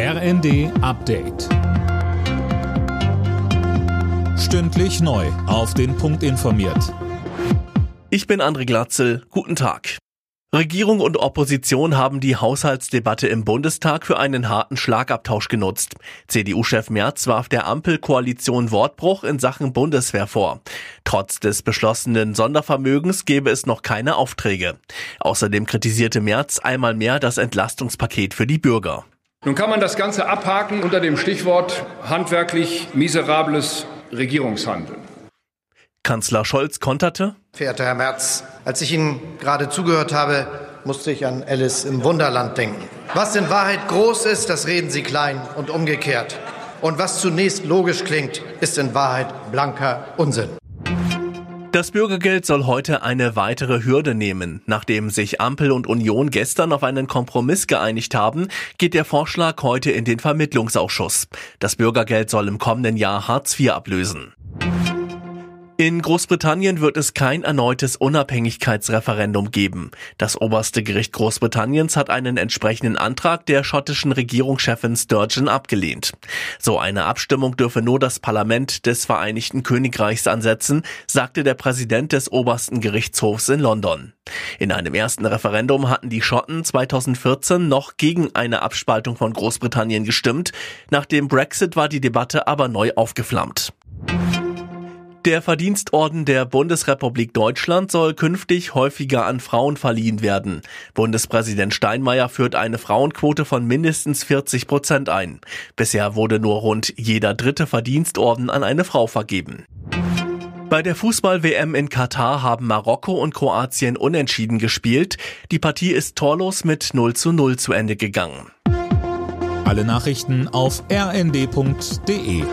RND Update. Stündlich neu. Auf den Punkt informiert. Ich bin André Glatzel. Guten Tag. Regierung und Opposition haben die Haushaltsdebatte im Bundestag für einen harten Schlagabtausch genutzt. CDU-Chef Merz warf der Ampelkoalition Wortbruch in Sachen Bundeswehr vor. Trotz des beschlossenen Sondervermögens gebe es noch keine Aufträge. Außerdem kritisierte Merz einmal mehr das Entlastungspaket für die Bürger. Nun kann man das Ganze abhaken unter dem Stichwort handwerklich miserables Regierungshandeln. Kanzler Scholz konterte. Verehrter Herr Merz, als ich Ihnen gerade zugehört habe, musste ich an Alice im Wunderland denken. Was in Wahrheit groß ist, das reden Sie klein und umgekehrt. Und was zunächst logisch klingt, ist in Wahrheit blanker Unsinn. Das Bürgergeld soll heute eine weitere Hürde nehmen. Nachdem sich Ampel und Union gestern auf einen Kompromiss geeinigt haben, geht der Vorschlag heute in den Vermittlungsausschuss. Das Bürgergeld soll im kommenden Jahr Hartz IV ablösen. In Großbritannien wird es kein erneutes Unabhängigkeitsreferendum geben. Das oberste Gericht Großbritanniens hat einen entsprechenden Antrag der schottischen Regierungschefin Sturgeon abgelehnt. So eine Abstimmung dürfe nur das Parlament des Vereinigten Königreichs ansetzen, sagte der Präsident des obersten Gerichtshofs in London. In einem ersten Referendum hatten die Schotten 2014 noch gegen eine Abspaltung von Großbritannien gestimmt. Nach dem Brexit war die Debatte aber neu aufgeflammt. Der Verdienstorden der Bundesrepublik Deutschland soll künftig häufiger an Frauen verliehen werden. Bundespräsident Steinmeier führt eine Frauenquote von mindestens 40 Prozent ein. Bisher wurde nur rund jeder dritte Verdienstorden an eine Frau vergeben. Bei der Fußball-WM in Katar haben Marokko und Kroatien unentschieden gespielt. Die Partie ist torlos mit 0 zu 0 zu Ende gegangen. Alle Nachrichten auf rnd.de